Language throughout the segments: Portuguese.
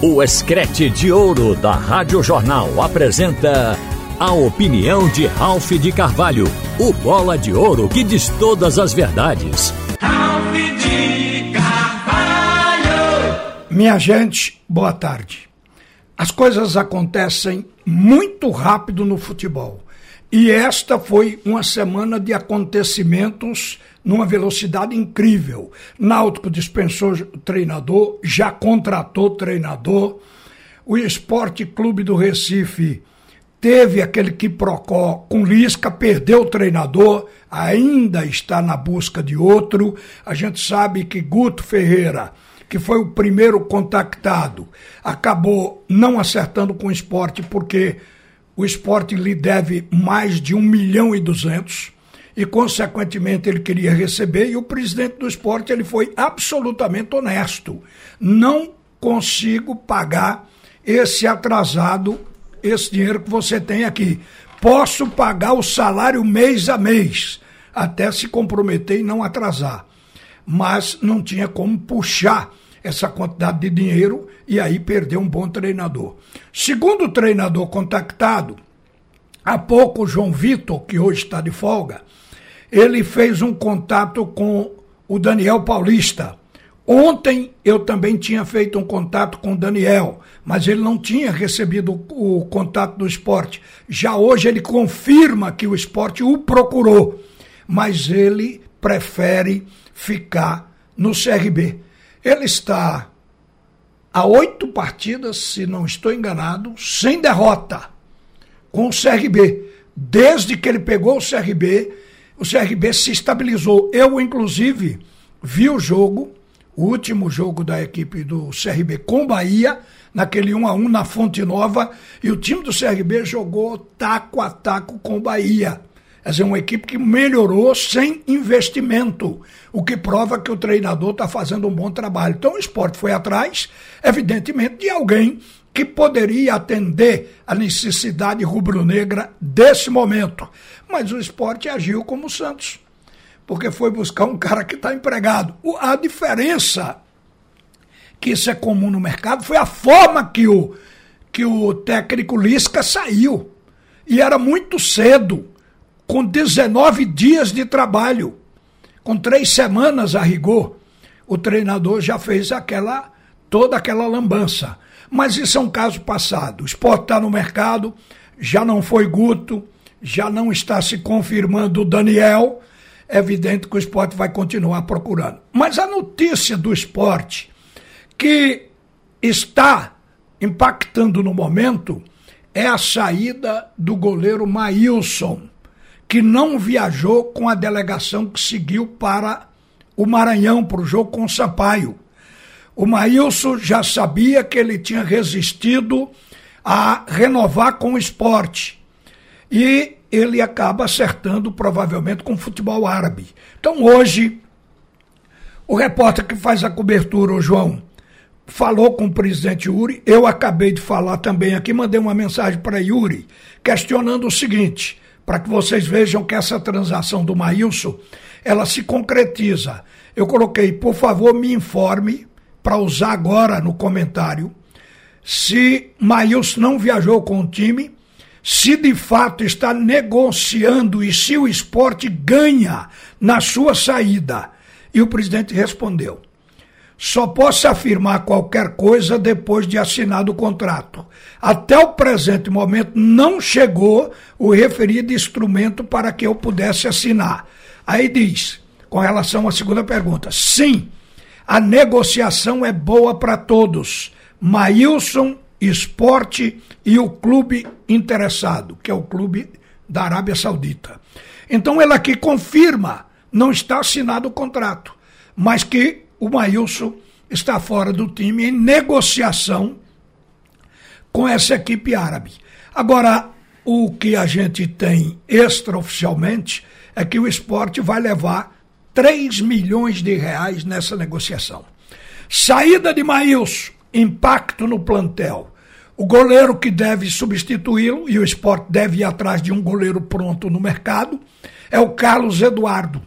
O Escrete de Ouro da Rádio Jornal apresenta a opinião de Ralph de Carvalho, o bola de ouro que diz todas as verdades. Ralph de Carvalho! Minha gente, boa tarde. As coisas acontecem muito rápido no futebol. E esta foi uma semana de acontecimentos numa velocidade incrível. Náutico dispensou treinador, já contratou treinador. O Esporte Clube do Recife teve aquele que procó com Lisca, perdeu o treinador, ainda está na busca de outro. A gente sabe que Guto Ferreira, que foi o primeiro contactado, acabou não acertando com o esporte porque o esporte lhe deve mais de 1 milhão e 200 e, consequentemente, ele queria receber, e o presidente do esporte ele foi absolutamente honesto. Não consigo pagar esse atrasado, esse dinheiro que você tem aqui. Posso pagar o salário mês a mês, até se comprometer e não atrasar. Mas não tinha como puxar essa quantidade de dinheiro e aí perdeu um bom treinador. Segundo treinador contactado, há pouco o João Vitor, que hoje está de folga, ele fez um contato com o Daniel Paulista. Ontem eu também tinha feito um contato com o Daniel, mas ele não tinha recebido o, o contato do esporte. Já hoje ele confirma que o esporte o procurou, mas ele prefere ficar no CRB. Ele está a oito partidas, se não estou enganado, sem derrota com o CRB. Desde que ele pegou o CRB, o CRB se estabilizou. Eu, inclusive, vi o jogo, o último jogo da equipe do CRB com Bahia, naquele 1 a 1 na Fonte Nova, e o time do CRB jogou taco a taco com Bahia. Quer dizer, uma equipe que melhorou sem investimento, o que prova que o treinador está fazendo um bom trabalho. Então o esporte foi atrás, evidentemente, de alguém que poderia atender a necessidade rubro-negra desse momento. Mas o esporte agiu como o Santos, porque foi buscar um cara que está empregado. A diferença, que isso é comum no mercado, foi a forma que o, que o técnico Lisca saiu. E era muito cedo com 19 dias de trabalho, com três semanas a rigor, o treinador já fez aquela toda aquela lambança. Mas isso é um caso passado. O esporte está no mercado, já não foi Guto, já não está se confirmando o Daniel. É evidente que o esporte vai continuar procurando. Mas a notícia do esporte que está impactando no momento é a saída do goleiro Maílson que não viajou com a delegação que seguiu para o Maranhão, para o jogo com o Sampaio. O Maílson já sabia que ele tinha resistido a renovar com o esporte. E ele acaba acertando provavelmente com o futebol árabe. Então hoje, o repórter que faz a cobertura, o João, falou com o presidente Yuri. Eu acabei de falar também aqui, mandei uma mensagem para Yuri, questionando o seguinte: para que vocês vejam que essa transação do Maílson, ela se concretiza. Eu coloquei, por favor, me informe, para usar agora no comentário, se Maílson não viajou com o time, se de fato está negociando e se o esporte ganha na sua saída. E o presidente respondeu: só posso afirmar qualquer coisa depois de assinado o contrato. Até o presente momento não chegou o referido instrumento para que eu pudesse assinar. Aí diz, com relação à segunda pergunta, sim, a negociação é boa para todos. Maílson, esporte e o clube interessado, que é o clube da Arábia Saudita. Então ele aqui confirma, não está assinado o contrato, mas que o Maílson está fora do time em negociação com essa equipe árabe. Agora, o que a gente tem extraoficialmente é que o esporte vai levar 3 milhões de reais nessa negociação. Saída de Maílson, impacto no plantel. O goleiro que deve substituí-lo, e o esporte deve ir atrás de um goleiro pronto no mercado, é o Carlos Eduardo.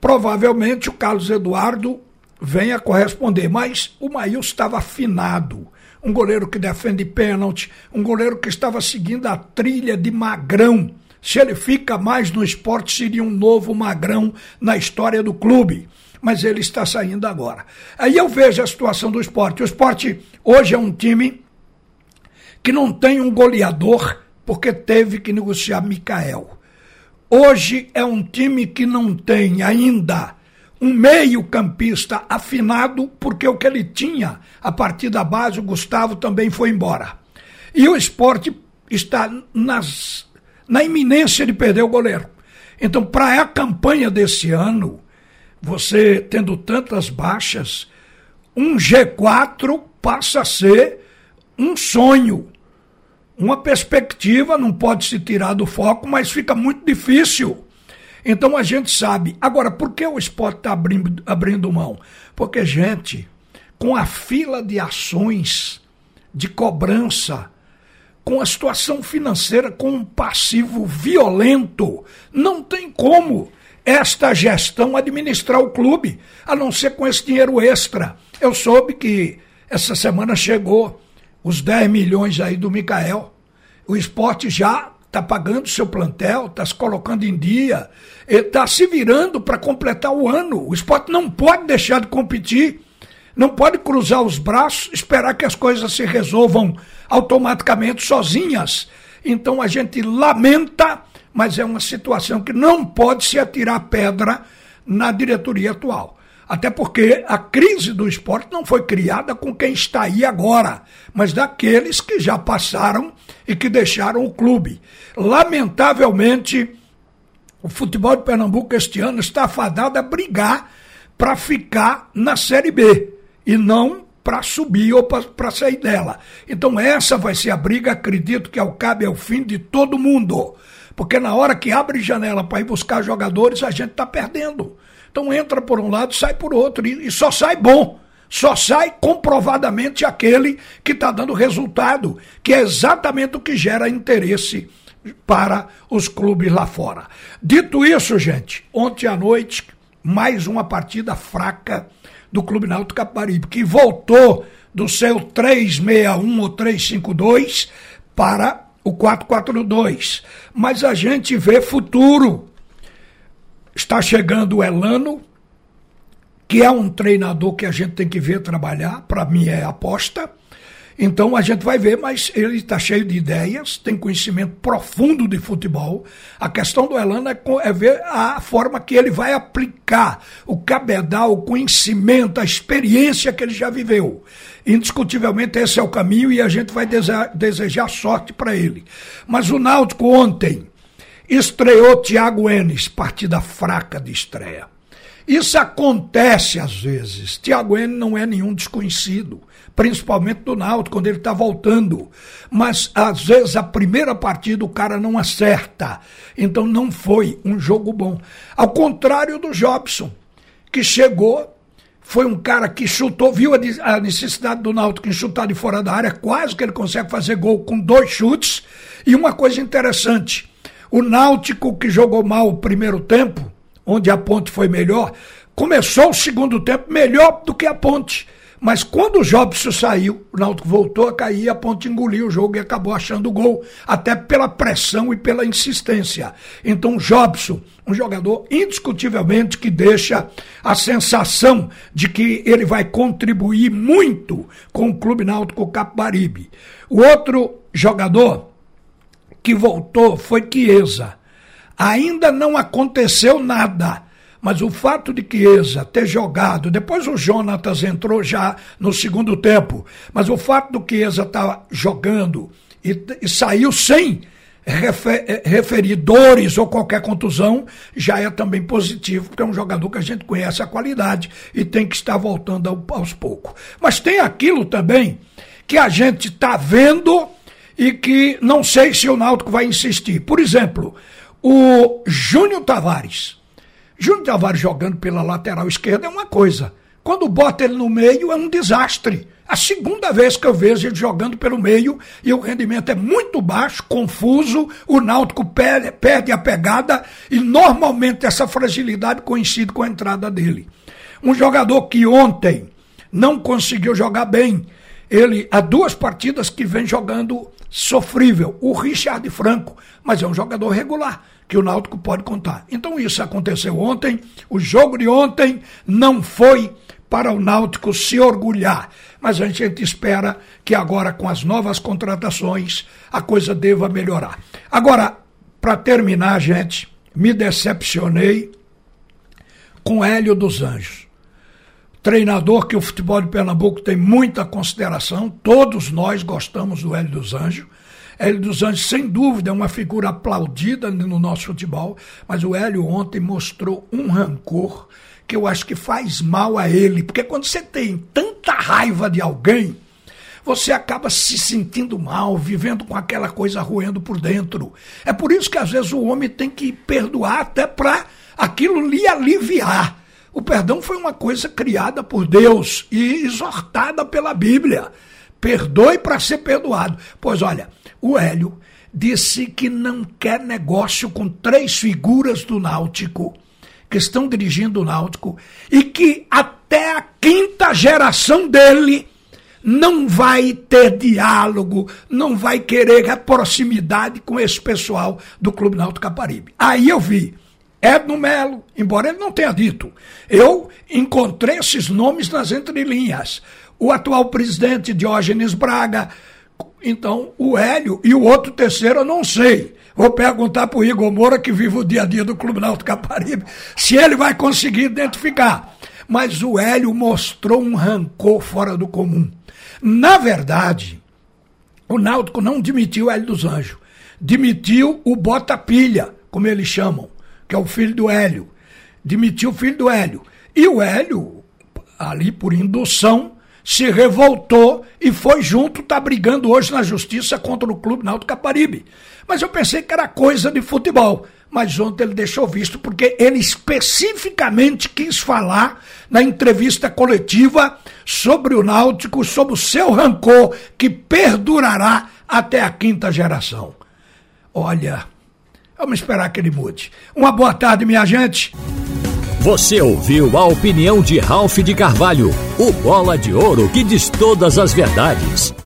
Provavelmente o Carlos Eduardo venha corresponder. Mas o Maílson estava afinado. um goleiro que defende pênalti, um goleiro que estava seguindo a trilha de Magrão. Se ele fica mais no esporte, seria um novo Magrão na história do clube. Mas ele está saindo agora. Aí eu vejo a situação do esporte. O esporte hoje é um time que não tem um goleador porque teve que negociar Mikael. Hoje é um time que não tem ainda um meio-campista afinado, porque o que ele tinha a partir da base, o Gustavo também foi embora. E o esporte está nas, na iminência de perder o goleiro. Então, para a campanha desse ano, você tendo tantas baixas, um G4 passa a ser um sonho. Uma perspectiva não pode se tirar do foco, mas fica muito difícil então a gente sabe. Agora, por que o esporte está abrindo, abrindo mão? Porque, gente, com a fila de ações de cobrança, com a situação financeira, com um passivo violento, não tem como esta gestão administrar o clube, a não ser com esse dinheiro extra. Eu soube que essa semana chegou os 10 milhões aí do Micael. O esporte já está pagando seu plantel, está se colocando em dia, está se virando para completar o ano. O esporte não pode deixar de competir, não pode cruzar os braços, esperar que as coisas se resolvam automaticamente sozinhas. Então a gente lamenta, mas é uma situação que não pode se atirar pedra na diretoria atual. Até porque a crise do esporte não foi criada com quem está aí agora, mas daqueles que já passaram e que deixaram o clube. Lamentavelmente, o futebol de Pernambuco este ano está afadado a brigar para ficar na Série B e não para subir ou para sair dela. Então essa vai ser a briga, acredito que ao cabe ao fim de todo mundo. Porque na hora que abre janela para ir buscar jogadores, a gente está perdendo. Então entra por um lado, sai por outro, e, só sai bom. Só sai comprovadamente aquele que está dando resultado, que é exatamente o que gera interesse para os clubes lá fora. Dito isso, gente, ontem à noite, mais uma partida fraca do Clube Náutico Caparibe, que voltou do seu 361 ou 352 para o 442. Mas a gente vê futuro Está chegando o Elano, que é um treinador que a gente tem que ver trabalhar, para mim é aposta. Então a gente vai ver, mas ele está cheio de ideias, tem conhecimento profundo de futebol. A questão do Elano é, é, ver a forma que ele vai aplicar o cabedal, o conhecimento, a experiência que ele já viveu. Indiscutivelmente esse é o caminho e a gente vai desejar sorte para ele. Mas o Náutico ontem Estreou Thiago Enes, partida fraca de estreia. Isso acontece às vezes. Thiago Enes não é nenhum desconhecido, principalmente do Náutico, quando ele está voltando. Mas às vezes a primeira partida o cara não acerta. Então não foi um jogo bom. Ao contrário do Jobson, que chegou, foi um cara que chutou, viu a necessidade do Náutico em chutar de fora da área, quase que ele consegue fazer gol com dois chutes. E uma coisa interessante, o Náutico, que jogou mal o primeiro tempo, onde a ponte foi melhor, começou o segundo tempo melhor do que a ponte. Mas quando o Jobson saiu, o Náutico voltou a cair, a ponte engoliu o jogo e acabou achando o gol, até pela pressão e pela insistência. Então, Jobson, um jogador indiscutivelmente que deixa a sensação de que ele vai contribuir muito com o Clube Náutico Capibaribe. O outro jogador que voltou foi Chiesa. Ainda não aconteceu nada. Mas o fato de Chiesa ter jogado, depois o Jonatas entrou já no segundo tempo, mas o fato do Chiesa estar tá jogando e, e saiu sem refer, eh, referidores ou qualquer contusão, já é também positivo, porque é um jogador que a gente conhece a qualidade e tem que estar voltando aos poucos. Mas tem aquilo também que a gente está vendo e que não sei se o Náutico vai insistir. Por exemplo, o Júnior Tavares. Júnior Tavares jogando pela lateral esquerda é uma coisa. Quando bota ele no meio é um desastre. A segunda vez que eu vejo ele jogando pelo meio e o rendimento é muito baixo, confuso, o Náutico perde, a pegada e normalmente essa fragilidade coincide com a entrada dele. Um jogador que ontem não conseguiu jogar bem Ele há duas partidas que vem jogando sofrível, o Richard Franco, mas é um jogador regular que o Náutico pode contar. Então isso aconteceu ontem, o jogo de ontem não foi para o Náutico se orgulhar, mas a gente espera que agora com as novas contratações a coisa deva melhorar. Agora, para terminar, gente, me decepcionei com Hélio dos Anjos treinador que o futebol de Pernambuco tem muita consideração, todos nós gostamos do Hélio dos Anjos. Hélio dos Anjos, sem dúvida, é uma figura aplaudida no nosso futebol, mas o Hélio ontem mostrou um rancor que eu acho que faz mal a ele, porque quando você tem tanta raiva de alguém, você acaba se sentindo mal, vivendo com aquela coisa roendo por dentro. É por isso que às vezes o homem tem que perdoar até para aquilo lhe aliviar. O perdão foi uma coisa criada por Deus e exortada pela Bíblia. Perdoe para ser perdoado. Pois olha, o Hélio disse que não quer negócio com três figuras do Náutico que estão dirigindo o Náutico e que até a quinta geração dele não vai ter diálogo, não vai querer a proximidade com esse pessoal do Clube Náutico Caparibe. Aí eu vi Edno Melo, embora ele não tenha dito. Eu encontrei esses nomes nas entrelinhas. O atual presidente Diógenes Braga, então o Hélio e o outro terceiro eu não sei. Vou perguntar para o Igor Moura, que vive o dia a dia do Clube Náutico Caparibe, se ele vai conseguir identificar. Mas o Hélio mostrou um rancor fora do comum. Na verdade, o Náutico não demitiu o Hélio dos Anjos. Demitiu o Bota Pilha, como eles chamam que é o filho do Hélio. Demitiu o filho do Hélio. E o Hélio, ali por indução, se revoltou e foi junto, está brigando hoje na justiça contra o Clube Náutico Caparibe. Mas eu pensei que era coisa de futebol. Mas ontem ele deixou visto porque ele especificamente quis falar na entrevista coletiva sobre o Náutico, sobre o seu rancor que perdurará até a quinta geração. Olha, Vamos esperar que ele mude. Uma boa tarde, minha gente. Você ouviu a opinião de Ralph de Carvalho, o bola de ouro que diz todas as verdades.